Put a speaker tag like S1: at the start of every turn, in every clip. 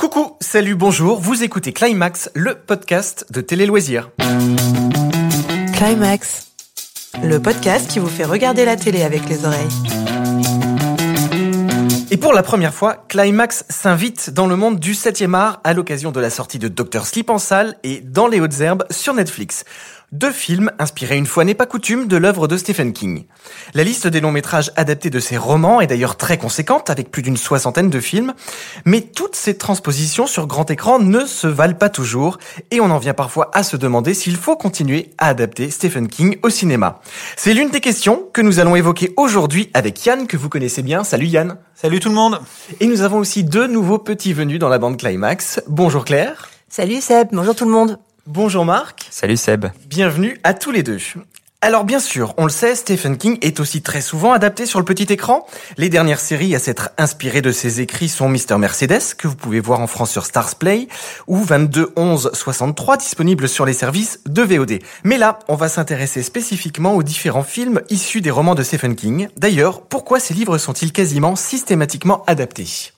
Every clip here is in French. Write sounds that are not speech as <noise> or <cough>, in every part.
S1: Coucou, salut, bonjour, vous écoutez Climax, le podcast de Télé Loisirs.
S2: Climax, le podcast qui vous fait regarder la télé avec les oreilles.
S1: Et pour la première fois, Climax s'invite dans le monde du 7e art à l'occasion de la sortie de Dr Sleep en salle et Dans les hautes herbes sur Netflix. Deux films inspirés une fois n'est pas coutume de l'œuvre de Stephen King. La liste des longs métrages adaptés de ses romans est d'ailleurs très conséquente avec plus d'une soixantaine de films, mais toutes ces transpositions sur grand écran ne se valent pas toujours et on en vient parfois à se demander s'il faut continuer à adapter Stephen King au cinéma. C'est l'une des questions que nous allons évoquer aujourd'hui avec Yann que vous connaissez bien. Salut Yann.
S3: Salut tout le monde.
S1: Et nous avons aussi deux nouveaux petits venus dans la bande Climax. Bonjour Claire.
S2: Salut Seb, bonjour tout le monde.
S1: Bonjour Marc.
S4: Salut Seb.
S1: Bienvenue à tous les deux. Alors bien sûr, on le sait, Stephen King est aussi très souvent adapté sur le petit écran. Les dernières séries à s'être inspirées de ses écrits sont Mister Mercedes, que vous pouvez voir en France sur Stars Play, ou 22 11 63, disponible sur les services de VOD. Mais là, on va s'intéresser spécifiquement aux différents films issus des romans de Stephen King. D'ailleurs, pourquoi ces livres sont-ils quasiment systématiquement adaptés?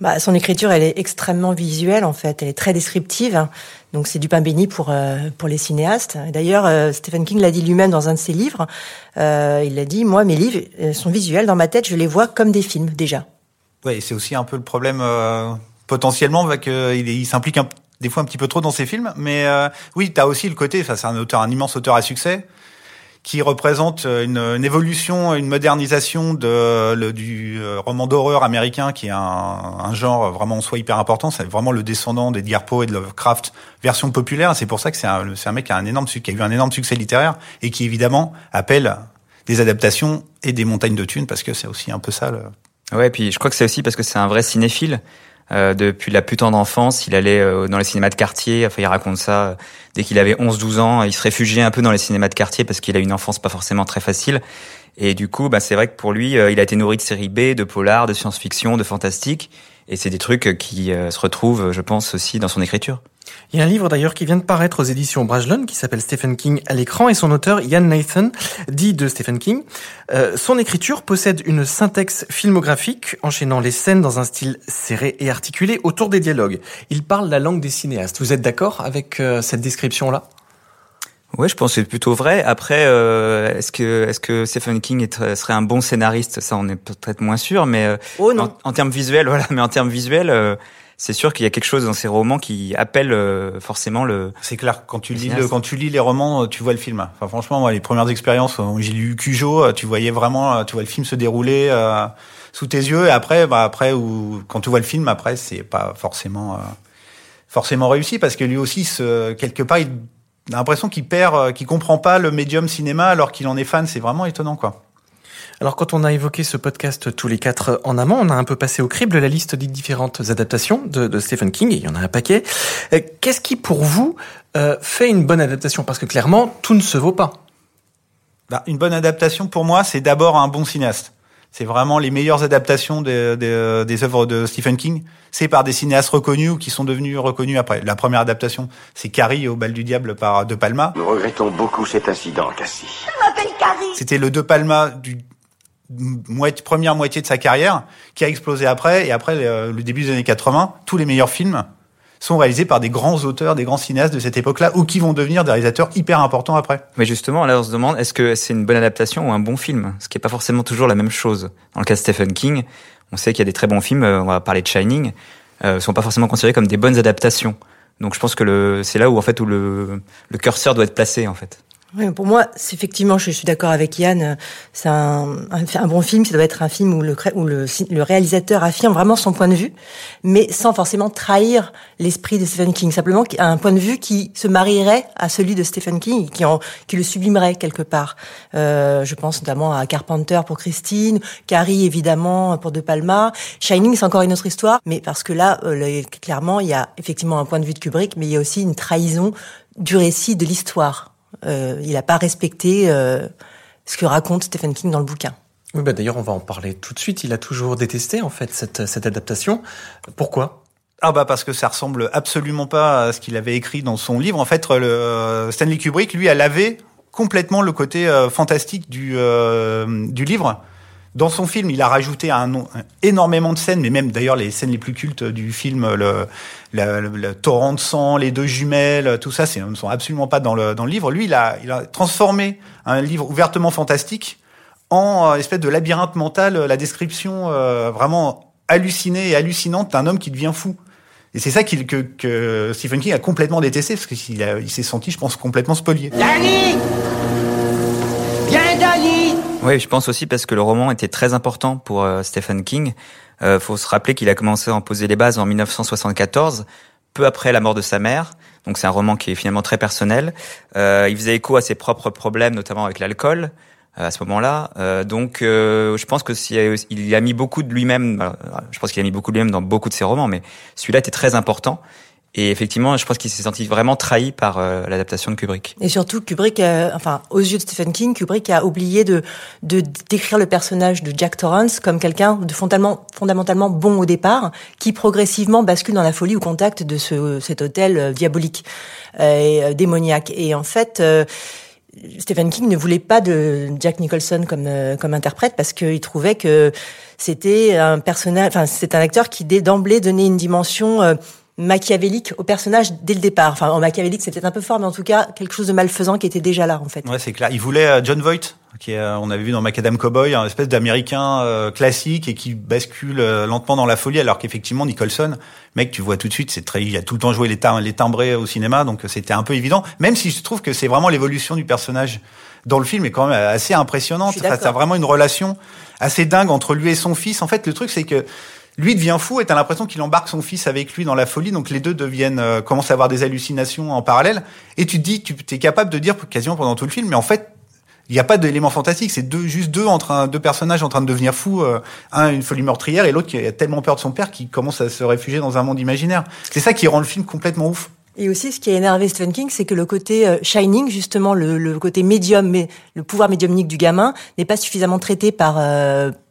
S2: Bah, son écriture, elle est extrêmement visuelle en fait, elle est très descriptive. Donc c'est du pain béni pour euh, pour les cinéastes. D'ailleurs, euh, Stephen King l'a dit lui-même dans un de ses livres. Euh, il a dit moi, mes livres sont visuels dans ma tête, je les vois comme des films déjà.
S3: Ouais, c'est aussi un peu le problème potentiellement, qu'il il s'implique des fois un petit peu trop dans ses films. Mais oui, tu as aussi le côté, c'est un auteur, un immense auteur à succès qui représente une, une, évolution, une modernisation de, le, du euh, roman d'horreur américain, qui est un, un, genre vraiment en soi hyper important. C'est vraiment le descendant d'Edgar Poe et de Lovecraft, version populaire. C'est pour ça que c'est un, un, mec qui a, un énorme, qui a eu un énorme succès littéraire et qui évidemment appelle des adaptations et des montagnes de thunes, parce que c'est aussi un peu ça. Le...
S4: Ouais, puis je crois que c'est aussi parce que c'est un vrai cinéphile. Euh, depuis la plus tendre enfance, il allait euh, dans les cinémas de quartier. Enfin, il raconte ça. Euh, dès qu'il avait 11-12 ans, il se réfugiait un peu dans les cinémas de quartier parce qu'il a une enfance pas forcément très facile. Et du coup, bah, c'est vrai que pour lui, il a été nourri de séries B, de polar, de science-fiction, de fantastique. Et c'est des trucs qui se retrouvent, je pense, aussi dans son écriture.
S1: Il y a un livre d'ailleurs qui vient de paraître aux éditions Brajlon qui s'appelle Stephen King à l'écran et son auteur Ian Nathan dit de Stephen King euh, son écriture possède une syntaxe filmographique enchaînant les scènes dans un style serré et articulé autour des dialogues. Il parle la langue des cinéastes. Vous êtes d'accord avec euh, cette description là
S4: Ouais, je pense que c'est plutôt vrai. Après, euh, est-ce que est-ce que Stephen King est, serait un bon scénariste? Ça, on est peut-être moins sûr, mais euh,
S2: oh, non.
S4: En, en, termes visuels, <laughs> voilà. Mais en termes visuels, euh, c'est sûr qu'il y a quelque chose dans ces romans qui appelle euh, forcément le.
S3: C'est clair. Quand tu lis le, quand tu lis les romans, euh, tu vois le film. Enfin, franchement, moi, les premières expériences, j'ai lu Cujo, euh, tu voyais vraiment, tu vois le film se dérouler euh, sous tes yeux. Et après, bah après, ou quand tu vois le film, après, c'est pas forcément euh, forcément réussi parce que lui aussi, ce, quelque part, il a l'impression qu'il perd, qu'il comprend pas le médium cinéma alors qu'il en est fan. C'est vraiment étonnant, quoi.
S1: Alors quand on a évoqué ce podcast tous les quatre en amont, on a un peu passé au crible la liste des différentes adaptations de, de Stephen King, et il y en a un paquet. Euh, qu'est-ce qui pour vous euh, fait une bonne adaptation? Parce que clairement, tout ne se vaut pas.
S3: Bah, une bonne adaptation pour moi, c'est d'abord un bon cinéaste. C'est vraiment les meilleures adaptations des, des, des œuvres de Stephen King. C'est par des cinéastes reconnus ou qui sont devenus reconnus après. La première adaptation, c'est Carrie au bal du diable par De Palma.
S5: Nous regrettons beaucoup cet incident, Cassie.
S6: Je m'appelle Carrie.
S3: C'était le De Palma du moitié, première moitié de sa carrière, qui a explosé après. Et après le, le, début des années 80, tous les meilleurs films sont réalisés par des grands auteurs, des grands cinéastes de cette époque-là, ou qui vont devenir des réalisateurs hyper importants après.
S4: Mais justement, là, on se demande, est-ce que c'est une bonne adaptation ou un bon film? Ce qui n'est pas forcément toujours la même chose. Dans le cas de Stephen King, on sait qu'il y a des très bons films, on va parler de Shining, euh, sont pas forcément considérés comme des bonnes adaptations. Donc je pense que c'est là où en fait où le, le curseur doit être placé en fait.
S2: Oui, pour moi, effectivement, je, suis d'accord avec Yann. C'est un, bon film. Ça doit être un film où le, réalisateur affirme vraiment son point de vue, mais sans forcément trahir l'esprit de Stephen King. Simplement, un point de vue qui se marierait à celui de Stephen King, qui le sublimerait quelque part. Euh, je pense notamment à Carpenter pour Christine, Carrie évidemment pour De Palma. Shining, c'est encore une autre histoire, mais parce que là, euh, clairement, il y a effectivement un point de vue de Kubrick, mais il y a aussi une trahison du récit de l'histoire. Euh, il n'a pas respecté euh, ce que raconte Stephen King dans le bouquin.
S1: Oui, bah d'ailleurs, on va en parler tout de suite. Il a toujours détesté en fait cette, cette adaptation. Pourquoi?
S3: Ah bah parce que ça ressemble absolument pas à ce qu'il avait écrit dans son livre. En fait, le euh, Stanley Kubrick lui a lavé complètement le côté euh, fantastique du euh, du livre Dans son film, il a rajouté énormément de scènes, mais même d'ailleurs les scènes les plus cultes du film, le, torrent de sang, les deux jumelles, tout ça, c'est- ne sont absolument pas dans le, dans le livre. Lui, il a, il a transformé un livre ouvertement fantastique en euh, espèce de labyrinthe mental, euh, la description euh, vraiment hallucinée et hallucinante d'un homme qui devient fou. Et c'est ça que, Stephen King a complètement détesté, parce qu'il s'est senti, je pense, complètement spolié.
S6: Danny
S4: Oui, je pense aussi parce que le roman était très important pour euh, Stephen King. Euh, faut se rappeler qu'il a commencé à en poser les bases en 1974, peu après la mort de sa mère. Donc c'est un roman qui est finalement très personnel. Euh, il faisait écho à ses propres problèmes, notamment avec l'alcool euh, à ce moment-là. Euh, donc euh, je pense que a- il a mis beaucoup de lui-même. euh, Je pense qu'il a mis beaucoup de lui-même dans beaucoup de ses romans, mais celui-là était très important. Et effectivement, je pense qu'il s'est senti vraiment trahi par euh, l'adaptation de Kubrick.
S2: Et surtout, Kubrick, euh, enfin, aux yeux de Stephen King, Kubrick a oublié de, de décrire le personnage de Jack Torrance comme quelqu'un de fondamentalement, bon au départ, qui progressivement bascule dans la folie au contact de ce, cet hôtel euh, diabolique et démoniaque. Et en fait, Stephen King ne voulait pas de Jack Nicholson comme euh, comme interprète parce qu'il trouvait que c'était un personnage, enfin c'est un acteur qui dès d'emblée donnait une dimension euh, machiavélique au personnage dès le départ. Enfin, en machiavélique, c'est peut-être un peu fort, mais en tout cas quelque chose de malfaisant qui était déjà là en fait.
S3: Ouais, c'est clair. Il voulait euh, John Voight, qui est, euh, on avait vu dans Macadam Cowboy, un espèce d'américain euh, classique et qui bascule euh, lentement dans la folie, alors qu'effectivement Nicholson, mec, tu vois tout de suite, c'est très, il a tout le temps joué les, les timbrés au cinéma, donc euh, c'était un peu évident. Même si je trouve que c'est vraiment l'évolution du personnage dans le film est quand même assez impressionnante. Enfin,
S2: d'accord.
S3: c'est vraiment une relation assez dingue entre lui et son fils. En fait, le truc c'est que lui devient fou et t'as l'impression qu'il embarque son fils avec lui dans la folie, donc les deux deviennent euh, commencent à avoir des hallucinations en parallèle. Et tu te dis, tu es capable de dire quasiment pendant tout le film, mais en fait, il n'y a pas d'élément fantastique, c'est deux, juste deux en train, deux personnages en train de devenir fous, euh, un une folie meurtrière et l'autre qui a tellement peur de son père qu'il commence à se réfugier dans un monde imaginaire. C'est ça qui rend le film complètement ouf.
S2: Et aussi, ce qui a énervé Stephen King, c'est que le côté euh, Shining, justement, le, côté médium, mais le pouvoir médiumnique du gamin, n'est pas suffisamment traité par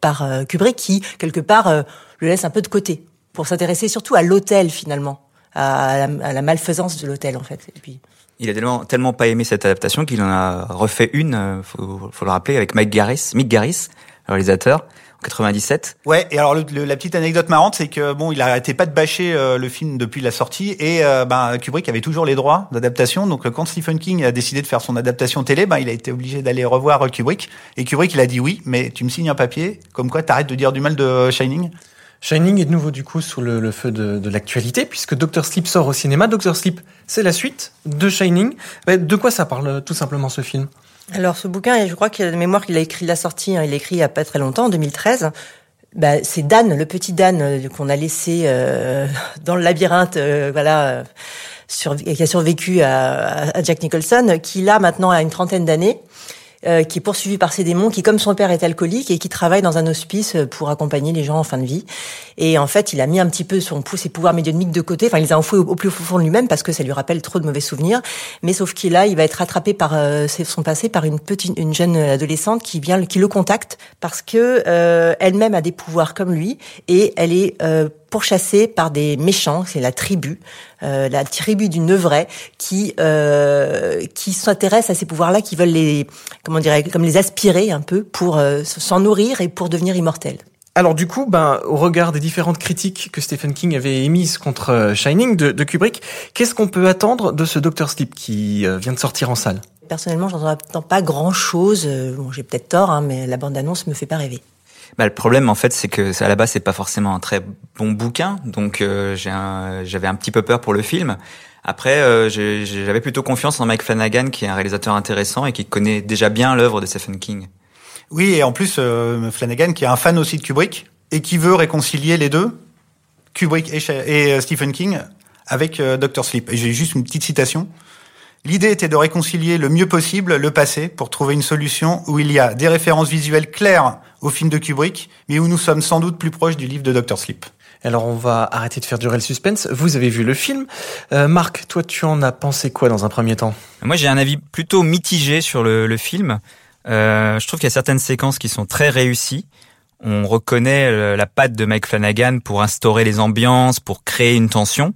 S2: par Kubrick, qui quelque part le laisse un peu de côté pour s'intéresser surtout à l'hôtel finalement, à la, à la malfaisance de l'hôtel en fait. Et puis.
S4: Il a tellement, tellement pas aimé cette adaptation qu'il en a refait une, euh, faut, faut le rappeler, avec Mike Garris, Mick Garris, le réalisateur, en 97.
S3: Ouais, et alors le- le- la petite anecdote marrante, c'est que bon, il arrêtait pas de bâcher euh, le film depuis la sortie, et euh, ben Kubrick avait toujours les droits d'adaptation. Donc euh, quand Stephen King a décidé de faire son adaptation télé, ben il a été obligé d'aller revoir Kubrick, et Kubrick il a dit oui, mais tu me signes un papier, comme quoi t'arrêtes de dire du mal de Shining.
S1: Shining est de nouveau du coup sous le, feu de, l'actualité puisque Doctor Sleep sort au cinéma. Doctor Sleep, c'est la suite de Shining. Mais De quoi ça parle euh, tout simplement ce film?
S2: Alors ce bouquin, je crois qu'il a de mémoire qu'il a écrit la sortie, hein, il l'a écrit il y a pas très longtemps, en 2013. Bah, c'est Dan, le petit Dan euh, qu'on a laissé euh, <laughs> dans le labyrinthe, euh, voilà, qui a survécu à, à Jack Nicholson, qui là maintenant a une trentaine d'années, euh, qui est poursuivi par ses démons, qui comme son père est alcoolique et qui travaille dans un hospice pour accompagner les gens en fin de vie. Et en fait, il a mis un petit peu son ses pouvoirs médiumniques de côté. Enfin, il les a enfouis au, au plus profond de lui-même parce que ça lui rappelle trop de mauvais souvenirs. Mais sauf qu'il là, il va être rattrapé par euh, son passé par une petite, une jeune adolescente qui vient, qui le contacte parce que euh, elle-même a des pouvoirs comme lui et elle est pourchassée par des méchants. C'est la tribu, euh, la tribu du Neuvray qui euh, qui s'intéresse à ces pouvoirs-là, qui veulent les comment dirais comme les aspirer un peu pour euh, s'en nourrir et pour devenir immortels.
S1: Alors du coup, ben, au regard des différentes critiques que Stephen King avait émises contre euh, Shining de, de Kubrick, qu'est-ce qu'on peut attendre de ce Doctor Sleep qui vient de sortir en salle?
S2: Personnellement, j'en attends pas grand-chose. Bon, j'ai peut-être tort, hein, mais la bande-annonce me fait pas rêver.
S4: Bah, le problème, en fait, c'est que à la base, c'est pas forcément un très bon bouquin, donc euh, j'ai un- j'avais un petit peu peur pour le film. Après, euh, j'avais plutôt confiance en Mike Flanagan, qui est un réalisateur intéressant et qui connaît déjà bien l'œuvre de Stephen King.
S3: Oui, et en plus euh, Flanagan qui est un fan aussi de Kubrick et qui veut réconcilier les deux, Kubrick et, et euh, Stephen King, avec euh, Dr. Sleep. Et j'ai juste une petite citation. L'idée était de réconcilier le mieux possible le passé pour trouver une solution où il y a des références visuelles claires au film de Kubrick, mais où nous sommes sans doute plus proches du livre de Dr. Sleep.
S1: Alors on va arrêter de faire durer le suspense. Vous avez vu le film. Euh, Marc, toi tu en as pensé quoi dans un premier temps?
S4: Moi, j'ai un avis plutôt mitigé sur le, le film. Euh, je trouve qu'il y a certaines séquences qui sont très réussies. On reconnaît la patte de Mike Flanagan pour instaurer les ambiances, pour créer une tension.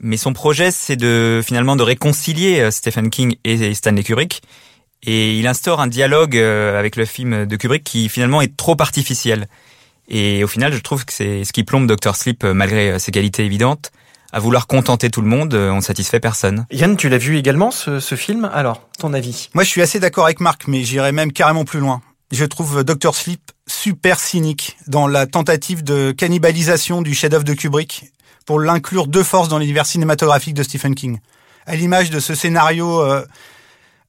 S4: Mais son projet, c'est de finalement de réconcilier euh, Stephen King et Stanley Kubrick. Et il instaure un dialogue euh, avec le film de Kubrick qui finalement est trop artificiel. Et au final, je trouve que c'est ce qui plombe Dr. Sleep, euh, malgré ses qualités évidentes. À vouloir contenter tout le monde, on ne satisfait personne.
S1: Yann, tu l'as vu également ce, ce film? Alors, ton avis?
S3: Moi, je suis assez d'accord avec Marc, mais j'irais même carrément plus loin. Je trouve Dr. Sleep super cynique dans la tentative de cannibalisation du chef-d'œuvre de Kubrick pour l'inclure de force dans l'univers cinématographique de Stephen King. À l'image de ce scénario euh,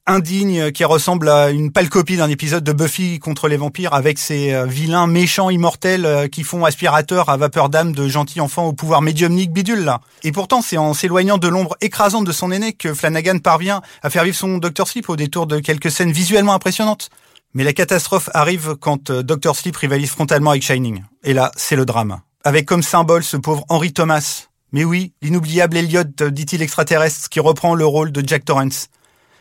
S3: indigne qui ressemble à une pâle copie d'un épisode de Buffy contre les vampires avec ces euh, vilains méchants immortels euh, qui font aspirateur à vapeur d'âme de gentils enfants au pouvoir médiumnique bidule là. Et pourtant, c'est en s'éloignant de l'ombre écrasante de son aîné que Flanagan parvient à faire vivre son Dr. Sleep au détour de quelques scènes visuellement impressionnantes. Mais la catastrophe arrive quand Dr. Sleep rivalise frontalement avec Shining. Et là, c'est le drame avec comme symbole ce pauvre Henry Thomas. Mais oui, l'inoubliable Elliot, dit-il extraterrestre, qui reprend le rôle de Jack Torrance.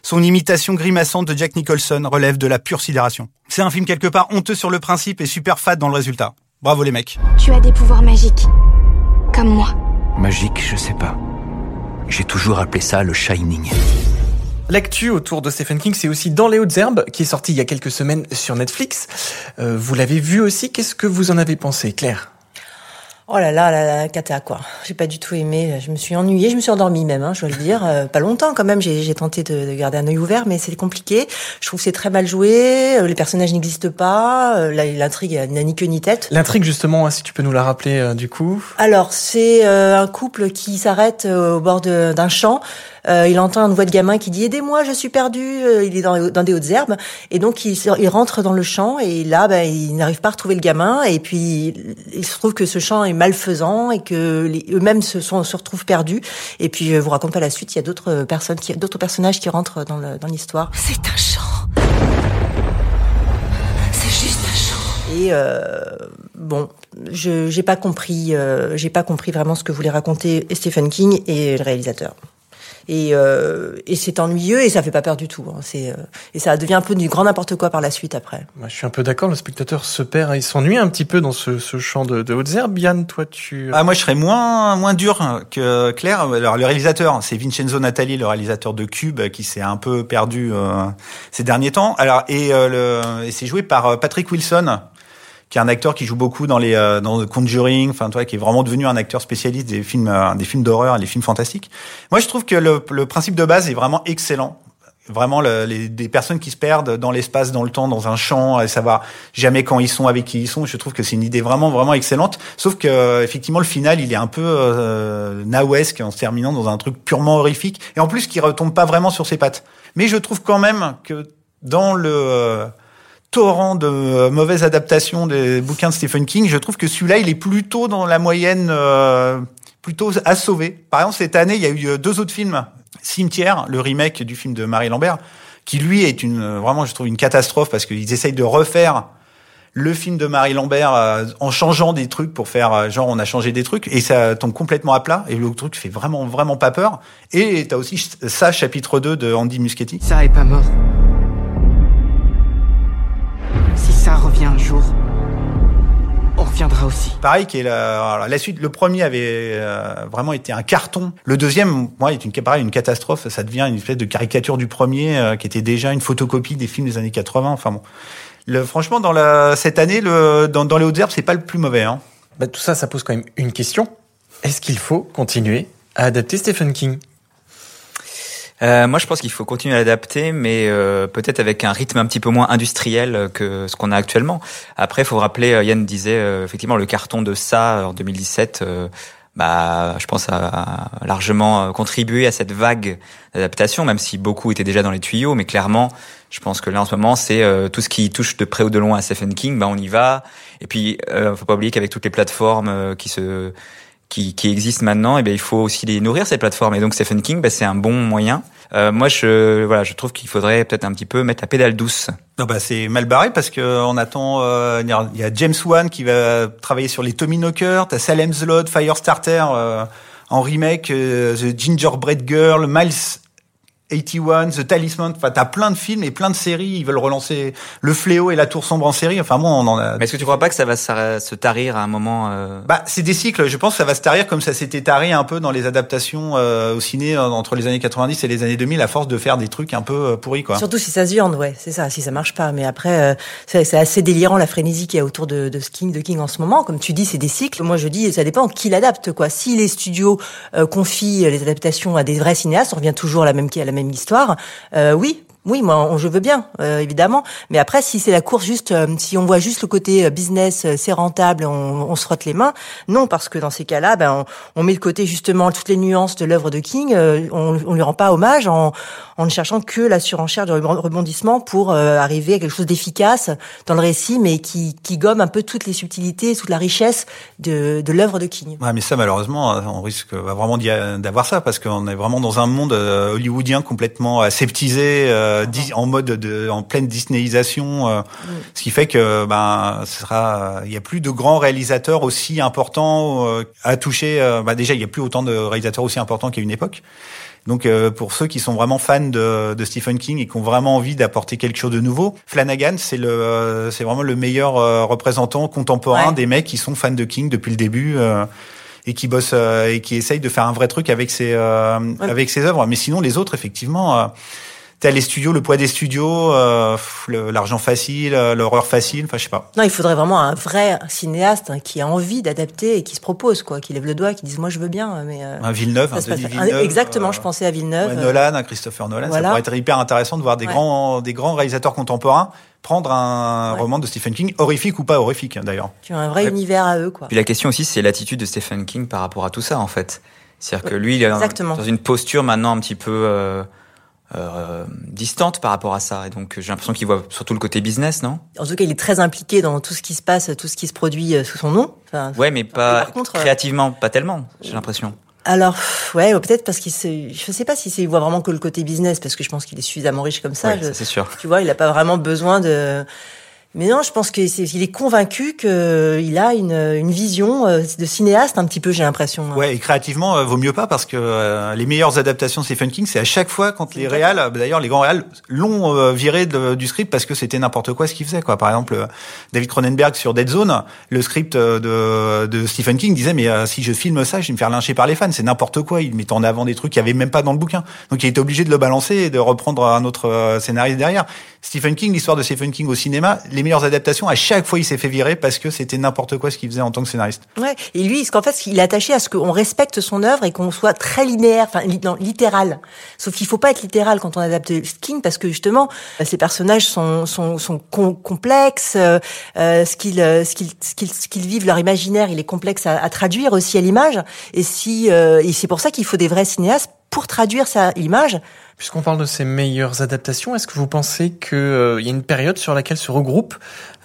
S3: Son imitation grimaçante de Jack Nicholson relève de la pure sidération. C'est un film quelque part honteux sur le principe et super fade dans le résultat. Bravo les mecs.
S7: Tu as des pouvoirs magiques. Comme moi.
S8: Magique, je sais pas. J'ai toujours appelé ça le Shining.
S1: L'actu autour de Stephen King, c'est aussi Dans les hautes herbes, qui est sorti il y a quelques semaines sur Netflix. Euh, vous l'avez vu aussi, qu'est-ce que vous en avez pensé, Claire?
S2: Oh là là, la, la cata quoi. J'ai pas du tout aimé. Je me suis ennuyée, je me suis endormie même, hein, je dois le dire. Euh, pas longtemps quand même. J'ai tenté de, de, garder un œil ouvert, mais c'est compliqué. Je trouve que c'est très mal joué. Euh, les personnages n'existent pas. Euh, L'intrigue n'a ni queue ni tête.
S1: L'intrigue justement, si tu peux nous la rappeler euh, du coup.
S2: Alors c'est un couple qui s'arrête au bord d'un champ. Euh, il entend une voix de gamin qui dit aidez-moi, je suis perdu. Euh, il est dans, dans, des hautes herbes et donc il, il, rentre dans le champ et là, ben, il n'arrive pas à retrouver le gamin et puis il se trouve que ce champ est malfaisant et que eux-mêmes se, sont, se retrouvent perdus. Et puis je vous raconte pas la suite. Il y a d'autres personnes, qui, d'autres personnages qui rentrent dans l'histoire.
S7: C'est un champ. C'est juste un champ.
S2: Et euh, bon, je j'ai pas compris, euh, j'ai pas compris vraiment ce que voulait raconter Stephen King et le réalisateur et, euh, et c'est ennuyeux et ça fait pas peur du tout. Hein. C'est euh, et ça devient un peu du grand n'importe quoi par la suite après.
S1: Moi, je suis un peu d'accord. Le spectateur se perd, il s'ennuie un petit peu dans ce, ce champ de, de hautes herbes. Yann, toi, tu
S3: ah moi je serais moins moins dur que Claire. Alors le réalisateur, c'est Vincenzo Natali, le réalisateur de Cube, qui s'est un peu perdu euh, ces derniers temps. Alors et, euh, le, et c'est joué par euh, Patrick Wilson qui est un acteur qui joue beaucoup dans les euh, dans The Conjuring, enfin toi qui est vraiment devenu un acteur spécialiste des films euh, des films d'horreur des films fantastiques. Moi je trouve que le, le principe de base est vraiment excellent. Vraiment le, les des personnes qui se perdent dans l'espace, dans le temps, dans un champ, et savoir jamais quand ils sont, avec qui ils sont. Je trouve que c'est une idée vraiment vraiment excellente. Sauf que effectivement le final il est un peu euh, naouesque en se terminant dans un truc purement horrifique et en plus qui retombe pas vraiment sur ses pattes. Mais je trouve quand même que dans le euh, de euh, mauvaises adaptations des bouquins de Stephen King, je trouve que celui-là, il est plutôt dans la moyenne, euh, plutôt à sauver. Par exemple, cette année, il y a eu euh, deux autres films. Cimetière, le remake du film de Marie Lambert, qui lui est une vraiment, je trouve, une catastrophe parce qu'ils essayent de refaire le film de Marie Lambert en changeant des trucs pour faire genre on a changé des trucs et ça tombe complètement à plat et le truc fait vraiment vraiment pas peur et t'as aussi ça chapitre 2 de Andy Muschietti
S6: ça est pas mort un jour, on reviendra aussi.
S3: Pareil, qui est la, la suite. Le premier avait euh, vraiment été un carton. Le deuxième, moi, est une pareil, une catastrophe. Ça devient une espèce de caricature du premier, euh, qui était déjà une photocopie des films des années 80. Enfin bon, le, franchement, dans la cette année, le, dans, dans les hautes herbes, c'est pas le plus mauvais. Hein.
S1: Bah, tout ça, ça pose quand même une question. Est-ce qu'il faut continuer à adapter Stephen King?
S4: Euh, moi, je pense qu'il faut continuer à adapter, mais euh, peut-être avec un rythme un petit peu moins industriel que ce qu'on a actuellement. Après, il faut rappeler, euh, Yann disait euh, effectivement le carton de ça en 2017. bah, je pense a, a largement contribué à cette vague d'adaptation, même si beaucoup étaient déjà dans les tuyaux. Mais clairement, je pense que là en ce moment, c'est tout ce qui touche de près ou de loin à Stephen King. Bah, on y va. Et puis, euh, faut pas oublier qu'avec toutes les plateformes qui se qui, qui existent maintenant, et eh bien il faut aussi les nourrir ces plateformes. Et donc Stephen King, ben, c'est un bon moyen. Euh, moi, je voilà, je trouve qu'il faudrait peut-être un petit peu mettre la pédale douce.
S3: Non, bah c'est mal barré parce que on attend. Euh, il y a James Wan qui va travailler sur les Tommy Knocker, t'as Salem's Lot, Firestarter euh, en remake, euh, The Gingerbread Girl, Miles 81, The Talisman, enfin t'as plein de films et plein de séries, ils veulent relancer Le Fléau et La Tour Sombre en série, enfin bon, on en a...
S4: Mais est-ce que tu crois pas que ça va se tarir à un moment euh...
S3: Bah, c'est des cycles. Je pense que ça va se tarir comme ça s'était taré un peu dans les adaptations euh, au ciné euh, entre les années 90 et les années 2000 à force de faire des trucs un peu euh, pourris, quoi.
S2: Surtout si ça se viande, ouais, c'est ça, si ça marche pas. Mais après, euh, c'est assez délirant la frénésie qu'il y a autour de, de ce King, de King en ce moment. Comme tu dis, c'est des cycles. Moi, je dis, ça dépend qui l'adapte, quoi. Si les studios euh, confient les adaptations à des vrais cinéastes, on revient toujours à la même, à la même histoire. Euh, oui. Oui, moi, je veux bien, euh, évidemment. Mais après, si c'est la course juste, euh, si on voit juste le côté euh, business, c'est rentable, on, se frotte les mains. Non, parce que dans ces cas-là, ben, on, met de côté justement toutes les nuances de l'œuvre de King. on, on lui rend pas hommage en, en ne cherchant que la surenchère du rebond- rebondissement pour euh, arriver à quelque chose d'efficace dans le récit, mais qui, qui gomme un peu toutes les subtilités, toute la richesse de, de l'œuvre de King.
S3: Ouais, mais ça, malheureusement, euh, on risque euh, vraiment d'avoir ça parce qu'on est vraiment dans un monde euh, hollywoodien complètement aseptisé, euh, dis- en mode de, en pleine Disneyisation, euh, ce qui fait que ben, ce sera, il y a plus de grands réalisateurs aussi importants euh, à toucher. euh, bah, déjà, il y a plus autant de réalisateurs aussi importants qu'à une époque. Donc euh, pour ceux qui sont vraiment fans de, de Stephen King et qui ont vraiment envie d'apporter quelque chose de nouveau, Flanagan c'est le euh, c'est vraiment le meilleur euh, représentant contemporain
S2: Ouais.
S3: des mecs qui sont fans de King depuis le début euh, et qui bossent euh, et qui essayent de faire un vrai truc avec ses euh, avec ses œuvres. Mais sinon les autres effectivement. T'as les studios, le poids des studios, euh, l'argent facile, euh, l'horreur facile, enfin je sais pas.
S2: Non, il faudrait vraiment un vrai cinéaste hein, qui a envie d'adapter et qui se propose, quoi, qui lève le doigt, qui dise moi je veux bien, mais euh,
S3: Un Villeneuve, un Denis Villeneuve.
S2: Exactement,
S3: euh,
S2: je pensais à Villeneuve.
S3: Ouais, Nolan, un Christopher Nolan,
S2: Voilà.
S3: ça pourrait être hyper intéressant de voir des
S2: Ouais.
S3: grands, des grands réalisateurs contemporains prendre un
S2: Ouais.
S3: roman de Stephen King, horrifique ou pas horrifique hein, d'ailleurs.
S2: qui ont un vrai
S4: Ouais.
S2: univers à eux, quoi.
S4: Puis la question aussi, c'est l'attitude de Stephen King par rapport à tout ça, en fait. C'est-à-dire que lui, il est
S2: Exactement.
S4: dans une posture maintenant un petit peu euh, distante par rapport à ça. Et donc, j'ai l'impression qu'il voit surtout le côté business, non?
S2: En tout cas, il est très impliqué dans tout ce qui se passe, tout ce qui se produit euh, sous son nom. Enfin,
S4: Ouais, mais pas
S2: par contre, euh,
S4: créativement, pas tellement. J'ai l'impression.
S2: Alors, ouais, ou peut-être parce qu'il se, je sais pas si c'est, il voit vraiment que le côté business, parce que je pense qu'il est suffisamment riche comme ça.
S4: Ouais,
S2: je-
S4: c'est sûr.
S2: tu vois, il a pas vraiment besoin de. Mais non, je pense qu'il est, il est convaincu qu'il a une, une vision euh, de cinéaste un petit peu, j'ai l'impression. hein.
S3: Ouais, et créativement, euh, vaut mieux pas parce que euh, les meilleures adaptations de Stephen King, c'est à chaque fois quand les réals, euh, d'ailleurs les grands réals l'ont euh, viré de- du script parce que c'était n'importe quoi ce qu'il faisait. Quoi. Par exemple, euh, David Cronenberg sur Dead Zone, le script euh, de, de Stephen King disait mais euh, si je filme ça, je vais me faire lyncher par les fans. C'est n'importe quoi. Il mettait en avant des trucs qu'il n'y avait même pas dans le bouquin. Donc il était obligé de le balancer et de reprendre un autre euh, scénariste derrière. Stephen King, l'histoire de Stephen King au cinéma, les meilleures adaptations, à chaque fois il s'est fait virer parce que c'était n'importe quoi ce qu'il faisait en tant que scénariste.
S2: Ouais. Et lui, ce qu'en fait, il est attaché à ce qu'on respecte son œuvre et qu'on soit très linéaire, enfin littéral. Sauf qu'il faut pas être littéral quand on adapte King parce que justement, euh, ces personnages sont sont, sont com- complexes. euh, euh, ce qu'ils euh, ce qu'ils ce qu'ils ce qu'ils vivent, leur imaginaire, il est complexe à, à traduire aussi à l'image. Et si euh, et c'est pour ça qu'il faut des vrais cinéastes pour traduire sa image.
S1: Puisqu'on parle de ces meilleures adaptations, est-ce que vous pensez qu'il y a une période sur laquelle se regroupent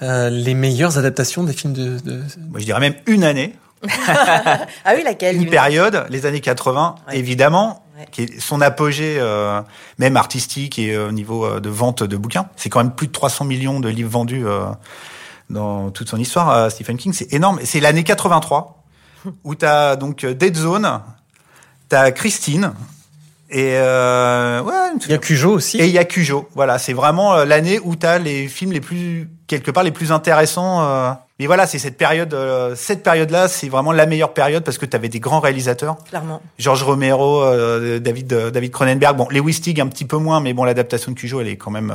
S1: euh, les meilleures adaptations des films de... de...
S3: Moi, je dirais même une année. <laughs>
S2: Ah oui, laquelle
S3: une période, les années 80,
S2: Ouais.
S3: évidemment,
S2: Ouais.
S3: qui est son apogée, euh, même artistique et euh, au niveau euh, de vente de bouquins. C'est quand même plus de 300 millions de livres vendus euh, dans toute son histoire. euh, Stephen King, c'est énorme. Et C'est l'année 83 où t'as donc euh, Dead Zone, t'as Christine et euh, ouais,
S1: Il y a Cujo aussi.
S3: et il y a Cujo. Voilà, c'est vraiment euh, l'année où t'as les films les plus quelque part les plus intéressants. euh. Mais voilà, c'est cette période, euh, cette période-là, c'est vraiment la meilleure période parce que t'avais des grands réalisateurs,
S2: Clairement.
S3: Georges Romero, David David Cronenberg. Bon, Lewis Stig un petit peu moins, mais bon, l'adaptation de Cujo, elle est quand même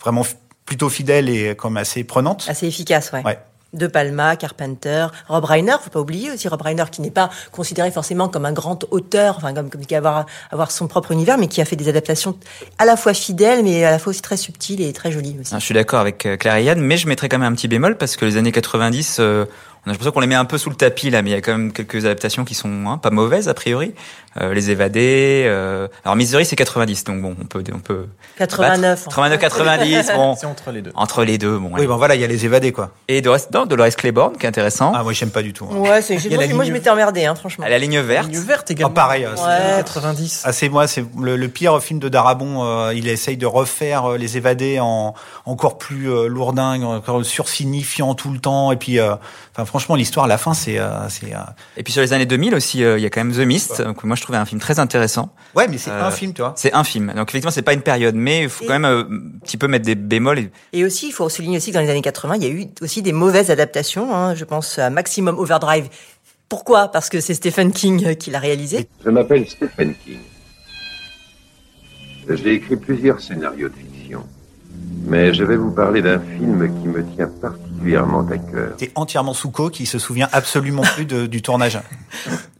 S3: vraiment plutôt fidèle et quand même assez prenante.
S2: Assez efficace, ouais.
S3: Ouais.
S2: De Palma, Carpenter, Rob Reiner, faut pas oublier aussi Rob Reiner qui n'est pas considéré forcément comme un grand auteur, enfin comme, comme qui avoir avoir son propre univers, mais qui a fait des adaptations à la fois fidèles, mais à la fois aussi très subtiles et très jolies aussi.
S4: Ah, Je suis d'accord avec euh, Claire et Yann, mais je mettrais quand même un petit bémol parce que les années 90, euh, on a l'impression qu'on les met un peu sous le tapis là, mais il y a quand même quelques adaptations qui sont hein, pas mauvaises a priori. Euh, les évadés. Euh... Alors Misery c'est 90, donc bon, on peut on peut.
S2: 89.
S4: 89, 90, bon.
S1: C'est entre les deux.
S4: Entre les deux, bon.
S3: Oui,
S4: allez.
S3: ben voilà, il y a les évadés quoi.
S4: Et Dolores, non, Dolores Claiborne, qui est intéressant.
S3: Ah, moi j'aime pas du tout. hein.
S2: Ouais, c'est moi,
S1: la
S2: moi, je m'étais emmerdé, hein, franchement.
S4: À la ligne verte.
S1: Ligne verte également.
S3: Ah, pareil, c'est-
S2: Ouais.
S1: 90.
S3: Ah, c'est moi, c'est le, le pire film de Darabon. euh, il essaye de refaire euh, les évadés en encore plus euh, lourdingue, encore sursignifiant tout le temps. Et puis, euh, enfin, franchement, l'histoire à la fin, c'est, euh, euh,
S4: Et puis sur les années 2000 aussi, euh, il y a quand même The Mist, que moi je trouvais un film très intéressant.
S3: Ouais, mais c'est
S4: Euh,
S3: un film, tu vois.
S4: C'est un film. Donc effectivement, c'est pas une période, mais il faut
S2: Et-
S4: quand même euh, un petit peu mettre des bémols. Et...
S2: Et aussi, il faut souligner aussi que dans les années 80, il y a eu aussi des mauvaises adaptations. hein. Je pense à Maximum Overdrive. Pourquoi? Parce que c'est Stephen King qui l'a réalisé.
S5: Je m'appelle Stephen King. J'ai écrit plusieurs scénarios de fiction. Mais je vais vous parler d'un film qui me tient particulièrement à cœur.
S3: T'es entièrement sous coke, il se souvient absolument plus de- du tournage. <laughs>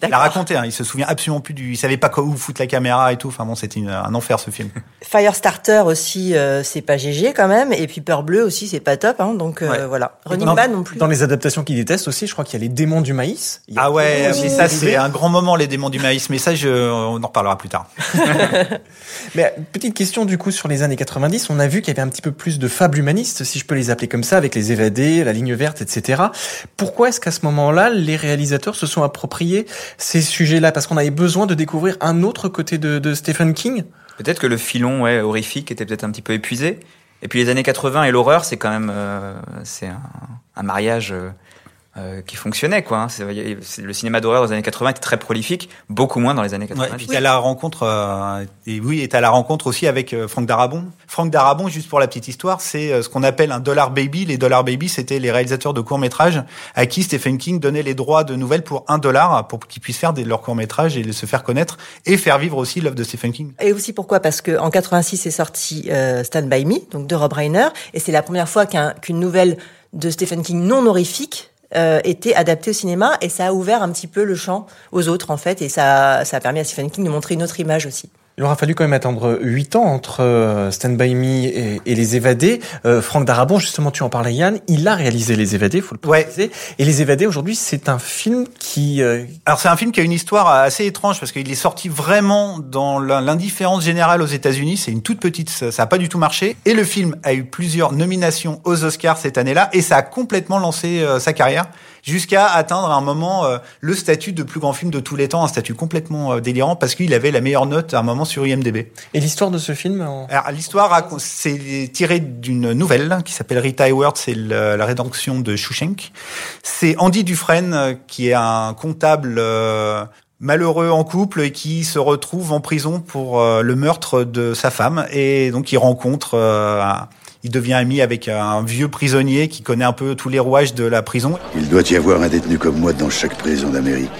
S3: Il a raconté, hein, il se souvient absolument plus du, il savait pas quoi- où foutre la caméra et tout. Enfin bon, c'était une- un enfer ce film.
S2: Firestarter aussi, euh, c'est pas GG quand même. Et puis Peur Bleu aussi, c'est pas top. Hein. Donc euh,
S3: Ouais.
S2: voilà. Running
S1: Dans-
S2: Man non plus.
S1: Dans les adaptations qu'il déteste aussi, je crois qu'il y a les démons du maïs. Il y a
S3: Ah ouais, ça c'est un grand moment les démons du maïs. Mais ça, je, on en reparlera plus tard. <laughs>
S1: Mais petite question du coup sur les années 90, on a vu qu'il y avait un petit peu plus de fables humanistes, si je peux les appeler comme ça, avec les évadés, la ligne verte, etc. Pourquoi est-ce qu'à ce moment-là, les réalisateurs se sont appropriés ces sujets-là? Parce qu'on avait besoin de découvrir un autre côté de, Stephen King?
S4: Peut-être que le filon ouais, horrifique était peut-être un petit peu épuisé. Et puis les années 80 et l'horreur, c'est quand même euh, c'est un, un mariage euh, euh, qui fonctionnait quoi. hein. Le cinéma d'horreur aux années 80 était très prolifique, beaucoup moins dans les années
S3: Ouais,
S4: 90.
S3: et puis t'as la rencontre, euh, et oui, et t'as la rencontre aussi avec euh, Franck Darabon. Franck Darabon, juste pour la petite histoire, c'est euh, ce qu'on appelle un dollar baby. Les dollar baby, c'était les réalisateurs de courts métrages à qui Stephen King donnait les droits de nouvelles pour un dollar pour qu'ils puissent faire des, leurs courts métrages et se faire connaître et faire vivre aussi l'œuvre de Stephen King.
S2: Et aussi pourquoi? Parce que en 86 est sorti euh, Stand by Me, donc de Rob Reiner, et c'est la première fois qu'un- qu'une nouvelle de Stephen King non horrifique euh, était adaptée au cinéma, et ça a ouvert un petit peu le champ aux autres en fait, et ça, ça a permis à Stephen King de montrer une autre image aussi.
S1: Il aura fallu quand même attendre 8 ans entre euh, Stand By Me et, et Les Évadés. Euh, Franck Darabon, justement, tu en parlais Yann, il a réalisé Les Évadés, faut le
S3: Ouais.
S1: préciser. Et Les Évadés, aujourd'hui, c'est un film qui... euh,
S3: Alors c'est un film qui a une histoire assez étrange parce qu'il est sorti vraiment dans l'in- l'indifférence générale aux États-Unis. C'est une toute petite, ça n'a pas du tout marché. Et le film a eu plusieurs nominations aux Oscars cette année-là et ça a complètement lancé euh, sa carrière jusqu'à atteindre à un moment euh, le statut de plus grand film de tous les temps, un statut complètement euh, délirant parce qu'il avait la meilleure note à un moment sur IMDb.
S1: Et l'histoire de ce film en-
S3: Alors, l'histoire, c'est tiré d'une nouvelle qui s'appelle Rita Hayworth, c'est la rédemption de Shushenk. C'est Andy Dufresne, euh, qui est un comptable euh, malheureux en couple et qui se retrouve en prison pour le meurtre de sa femme. Et donc, il rencontre... il devient ami avec un vieux prisonnier qui connaît un peu tous les rouages de la prison.
S9: Il doit y avoir un détenu comme moi dans chaque prison d'Amérique.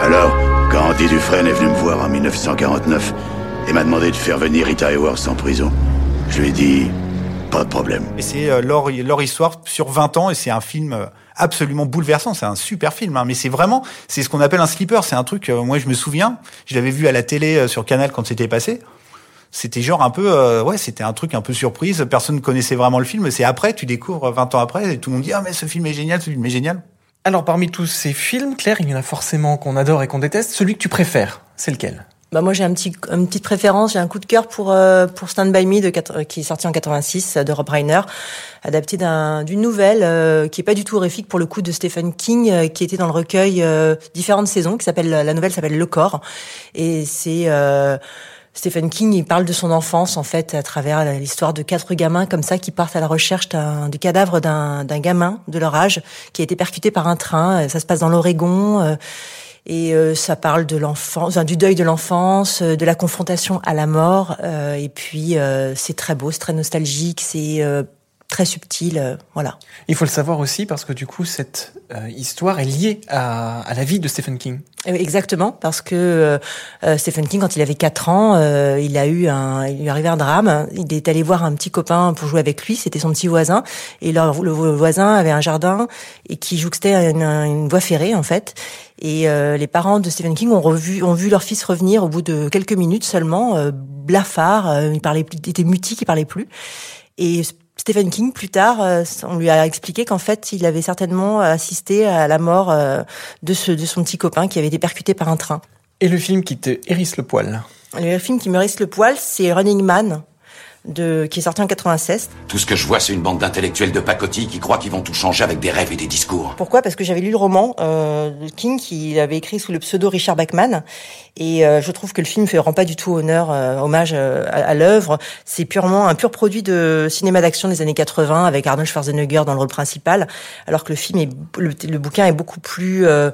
S9: Alors, quand Andy Dufresne est venu me voir en 1949 et m'a demandé de faire venir Rita Hayworth en prison, je lui ai dit pas de problème.
S3: Et c'est euh, leur, leur histoire sur 20 ans et c'est un film euh, absolument bouleversant. C'est un super film, hein, mais c'est vraiment, c'est ce qu'on appelle un sleeper. C'est un truc, euh, moi je me souviens, je l'avais vu à la télé euh, sur Canal quand c'était passé. C'était genre un peu, euh, ouais, c'était un truc un peu surprise. Personne ne connaissait vraiment le film. C'est après, tu découvres 20 ans après et tout le monde dit, ah mais ce film est génial, ce film est génial.
S1: Alors, parmi tous ces films, Claire, il y en a forcément qu'on adore et qu'on déteste. Celui que tu préfères, c'est lequel?
S2: Bah moi j'ai un petit une petite préférence, j'ai un coup de cœur pour euh, pour Stand by Me de quatre- euh, qui est sorti en 86 euh, de Rob Reiner, adapté d'un d'une nouvelle euh, qui est pas du tout horrifique pour le coup de Stephen King euh, qui était dans le recueil euh, différentes saisons qui s'appelle la nouvelle s'appelle Le corps et c'est euh, Stephen King, il parle de son enfance en fait à travers l'histoire de quatre gamins comme ça qui partent à la recherche du cadavre d'un, gamin de leur âge qui a été percuté par un train. Ça se passe dans l'Oregon. euh, et euh, ça parle de l'enfance, du deuil de l'enfance, euh, de la confrontation à la mort. euh, et puis euh, c'est très beau, c'est très nostalgique, c'est euh, très subtil, euh, voilà.
S1: Il faut le savoir aussi parce que du coup, cette euh, histoire est liée à, à la vie de Stephen King.
S2: Euh, Exactement, parce que euh, euh, Stephen King, quand il avait 4 ans, euh, il a eu un, il lui arrivé un drame. Il est allé voir un petit copain pour jouer avec lui. C'était son petit voisin, et leur, le voisin avait un jardin et qui jouxtait une, une voie ferrée en fait. Et euh, les parents de Stephen King ont revu, ont vu leur fils revenir au bout de quelques minutes seulement, euh, blafard. euh, il parlait, plus- il était mutique, il parlait plus. Et Stephen King, plus tard, euh, on lui a expliqué qu'en fait, il avait certainement assisté à la mort euh, de, ce, de son petit copain qui avait été percuté par un train.
S1: Et le film qui te hérisse le poil?
S2: Le film qui me reste le poil, c'est Running Man de, qui est sorti en 96.
S10: Tout ce que je vois, c'est une bande d'intellectuels de pacotille qui croient qu'ils vont tout changer avec des rêves et des discours.
S2: Pourquoi? Parce que j'avais lu le roman euh, de King qu'il avait écrit sous le pseudo Richard Bachman et euh, je trouve que le film ne rend pas du tout honneur, euh, hommage euh, à, à l'œuvre. C'est purement un pur produit de cinéma d'action des années 80 avec Arnold Schwarzenegger dans le rôle principal, alors que le film est le, le bouquin est beaucoup plus euh,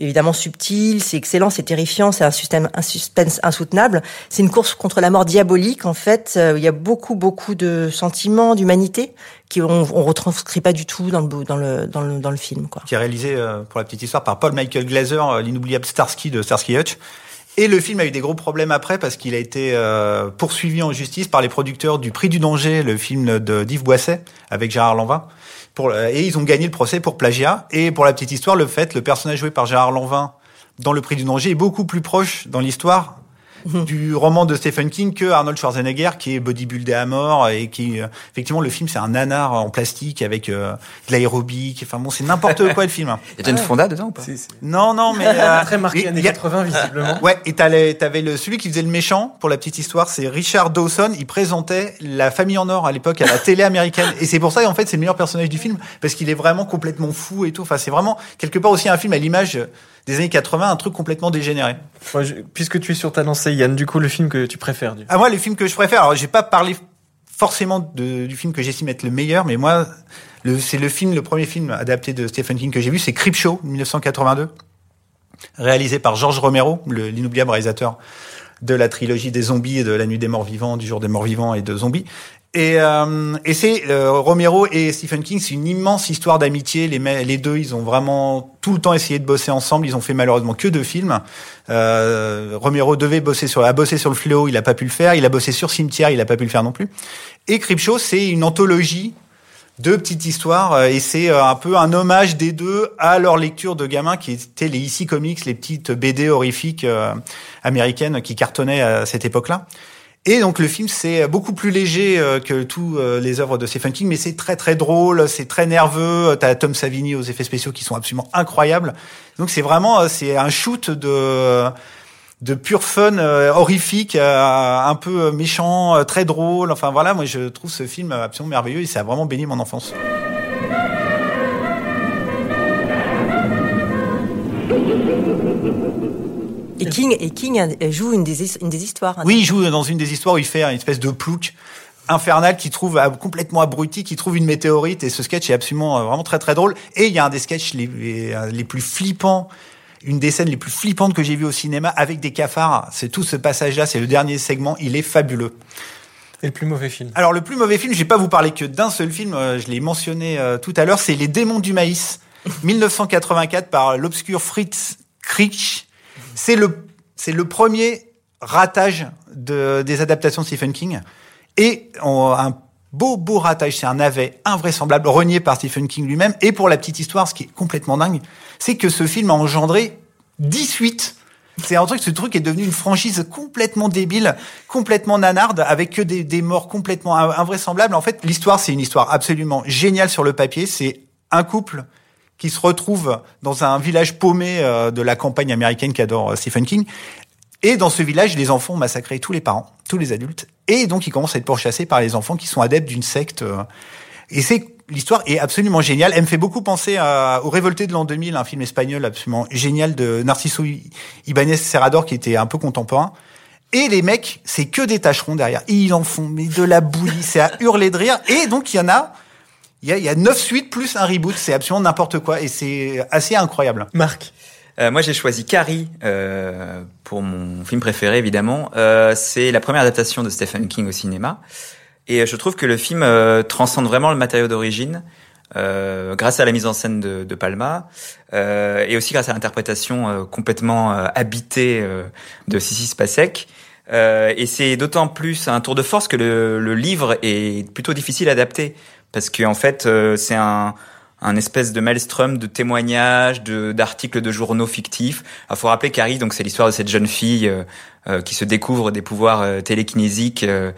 S2: évidemment subtil, c'est excellent, c'est terrifiant, c'est un système, suspense insoutenable. C'est une course contre la mort diabolique en fait. Euh, il y a beaucoup beaucoup de sentiments, d'humanité qui on, on retranscrit pas du tout dans le film quoi.
S3: Qui est réalisé euh, pour la petite histoire par Paul Michael Glaser, euh, l'inoubliable Starsky de Starsky Hutch. Et le film a eu des gros problèmes après parce qu'il a été poursuivi en justice par les producteurs du Prix du danger, le film d'Yves Boisset avec Gérard Lanvin. Et ils ont gagné le procès pour plagiat. Et pour la petite histoire, le fait, le personnage joué par Gérard Lanvin dans le Prix du danger est beaucoup plus proche dans l'histoire du roman de Stephen King que Arnold Schwarzenegger qui est bodybuildé à mort et qui euh, effectivement le film c'est un nanar en plastique avec euh, de l'aérobic enfin bon c'est n'importe quoi le film. <laughs>
S4: Il y a une fonda dedans ou pas
S3: Non non mais <laughs> euh,
S1: très marqué années
S3: il y a-
S1: 80 visiblement.
S3: Ouais, et t'avais le celui qui faisait le méchant pour la petite histoire, c'est Richard Dawson. Il présentait la famille en or à l'époque à la télé américaine, et c'est pour ça en fait c'est le meilleur personnage du film parce qu'il est vraiment complètement fou et tout. Enfin, c'est vraiment quelque part aussi un film à l'image des années 80, un truc complètement dégénéré.
S1: Je- puisque tu es sur ta lancée, Yann, du coup, le film que tu préfères. Du...
S3: À moi, les films que je préfère, alors j'ai pas parlé forcément de- du film que j'estime être le meilleur, mais moi, le, c'est le film, le premier film adapté de Stephen King que j'ai vu, c'est Creepshow, 1982, réalisé par George Romero, le- l'inoubliable réalisateur de la trilogie des zombies et de La Nuit des Morts Vivants, du Jour des Morts Vivants et de Zombies. Et, euh, et c'est euh, Romero et Stephen King, c'est une immense histoire d'amitié. Les, deux, ils ont vraiment tout le temps essayé de bosser ensemble. Ils ont fait malheureusement que deux films. Euh, Romero devait bosser sur, a bossé sur le fléau, il a pas pu le faire. Il a bossé sur Cimetière, il a pas pu le faire non plus. Et Creepshow, c'est une anthologie de petites histoires euh, et c'est euh, un peu un hommage des deux à leur lecture de gamins qui étaient les ici comics, les petites BD horrifiques euh, américaines qui cartonnaient à cette époque-là. Et donc le film c'est beaucoup plus léger euh, que tous euh, les œuvres de Stephen King, mais c'est très très drôle, c'est très nerveux. T'as Tom Savini aux effets spéciaux qui sont absolument incroyables. Donc c'est vraiment euh, c'est un shoot de de pur fun horrifique, un peu méchant, très drôle. Enfin voilà, moi je trouve ce film absolument merveilleux et ça a vraiment béni mon enfance.
S2: Et King et King euh, joue une des une des histoires. hein.
S3: Oui, il joue dans une des histoires où il fait une espèce de plouc infernal qui trouve euh, complètement abruti, qui trouve une météorite et ce sketch est absolument euh, vraiment très très drôle. Et il y a un des sketchs les, les, euh, les plus flippants, une des scènes les plus flippantes que j'ai vues au cinéma avec des cafards. C'est tout ce passage-là, c'est le dernier segment, il est fabuleux.
S1: Et le plus mauvais film.
S3: Alors le plus mauvais film, je vais pas vous parler que d'un seul film, je l'ai mentionné euh, tout à l'heure, c'est Les démons du maïs, <laughs> 1984 par l'obscur Fritz Kriech. C'est le c'est le premier ratage de, des adaptations de Stephen King et un beau beau ratage, c'est un navet invraisemblable renié par Stephen King lui-même et pour la petite histoire, ce qui est complètement dingue, c'est que ce film a engendré 18 c'est un truc, ce truc est devenu une franchise complètement débile, complètement nanarde, avec que des, des morts complètement in- invraisemblables. En fait, l'histoire, c'est une histoire absolument géniale sur le papier. C'est un couple qui se retrouve dans un village paumé euh, de la campagne américaine qu'adore euh, Stephen King. Et dans ce village, les enfants ont massacré tous les parents, tous les adultes. Et donc, ils commencent à être pourchassés par les enfants qui sont adeptes d'une secte. euh, et c'est l'histoire est absolument géniale. Elle me fait beaucoup penser à, au Révolté de l'an 2000, un film espagnol absolument génial de Narciso Ibanez Serrador qui était un peu contemporain. Et les mecs, c'est que des tâcherons derrière. Ils en font mais de la bouillie, c'est à hurler de rire. Et donc il y en a, il y a, il y a neuf suites plus un reboot, c'est absolument n'importe quoi et c'est assez incroyable.
S1: Marc.
S4: Euh, moi, j'ai choisi Carrie euh, pour mon film préféré, évidemment. Euh, c'est la première adaptation de Stephen King au cinéma. Et euh, je trouve que le film euh, transcende vraiment le matériau d'origine, euh, grâce à la mise en scène de, de Palma, euh, et aussi grâce à l'interprétation euh, complètement euh, habitée euh, de Sissi Spacek. Euh, et c'est d'autant plus un tour de force que le, le livre est plutôt difficile à adapter, parce qu'en en fait, euh, c'est un un espèce de maelstrom de témoignages, de d'articles de journaux fictifs. Il faut rappeler Carrie, donc c'est l'histoire de cette jeune fille euh, euh, qui se découvre des pouvoirs euh, télékinésiques, euh,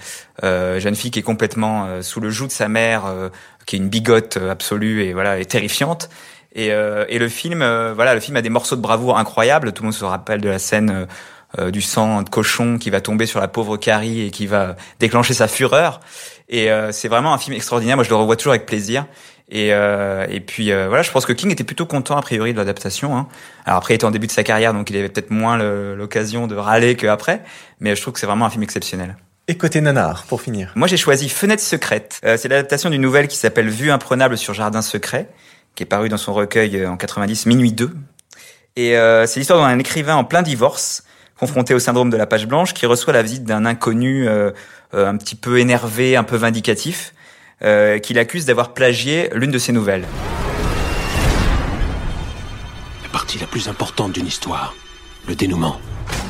S4: jeune fille qui est complètement sous le joug de sa mère, qui est une bigote absolue et voilà, et terrifiante. Et, et le film, voilà, le film a des morceaux de bravoure incroyables. Tout le monde se rappelle de la scène. Euh, du sang de cochon qui va tomber sur la pauvre Carrie et qui va déclencher sa fureur. Et euh, c'est vraiment un film extraordinaire. Moi, je le revois toujours avec plaisir. Et, euh, et puis euh, voilà, je pense que King était plutôt content a priori de l'adaptation. Hein. Alors après, il était en début de sa carrière, donc il avait peut-être moins l'occasion de râler qu'après. Mais je trouve que c'est vraiment un film exceptionnel.
S1: Et côté nanar, pour finir.
S4: Moi, j'ai choisi Fenêtre secrète. Euh, c'est l'adaptation d'une nouvelle qui s'appelle Vue imprenable sur Jardin secret, qui est parue dans son recueil en 90, Minuit 2. Et euh, c'est l'histoire d'un écrivain en plein divorce, confronté au syndrome de la page blanche, qui reçoit la visite d'un inconnu euh, euh, un petit peu énervé, un peu vindicatif, euh, qui l'accuse d'avoir plagié l'une de ses nouvelles.
S8: La partie la plus importante d'une histoire, le dénouement.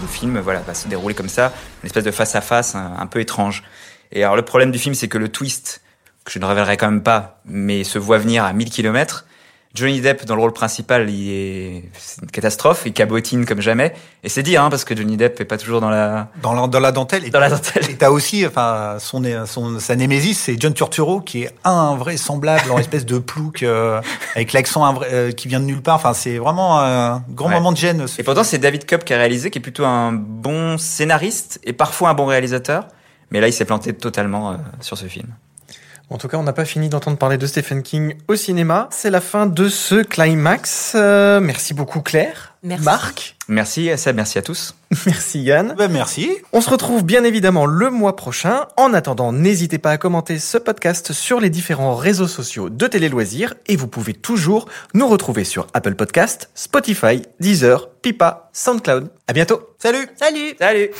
S4: Le film voilà, va se dérouler comme ça, une espèce de face-à-face un, un peu étrange. Et alors le problème du film, c'est que le twist, que je ne révélerai quand même pas, mais se voit venir à 1000 km, Johnny Depp dans le rôle principal, il est c'est une catastrophe, il cabotine comme jamais. Et c'est dire, hein, parce que Johnny Depp est pas toujours dans la
S3: Dans la, dans la dentelle. Et
S4: dans la dentelle.
S3: Et t'as aussi, enfin, son, son, sa némésis, c'est John Turturro, qui est invraisemblable en <laughs> espèce de plouc, euh, avec l'accent euh, qui vient de nulle part. Enfin, c'est vraiment un grand
S4: Ouais.
S3: moment de gêne. ce
S4: Et pourtant, c'est David Cobb qui a réalisé, qui est plutôt un bon scénariste et parfois un bon réalisateur. Mais là, il s'est planté totalement euh, sur ce film.
S1: En tout cas, on n'a pas fini d'entendre parler de Stephen King au cinéma. C'est la fin de ce climax. Euh, merci beaucoup Claire,
S2: Merci.
S1: Marc,
S4: Merci à Seb, merci à tous. <laughs>
S1: merci Yann.
S3: Ben, merci.
S1: On se retrouve bien évidemment le mois prochain. En attendant, n'hésitez pas à commenter ce podcast sur les différents réseaux sociaux de Télé Loisirs et vous pouvez toujours nous retrouver sur Apple Podcast, Spotify, Deezer, Pipa, SoundCloud. À bientôt.
S3: Salut
S2: Salut
S4: Salut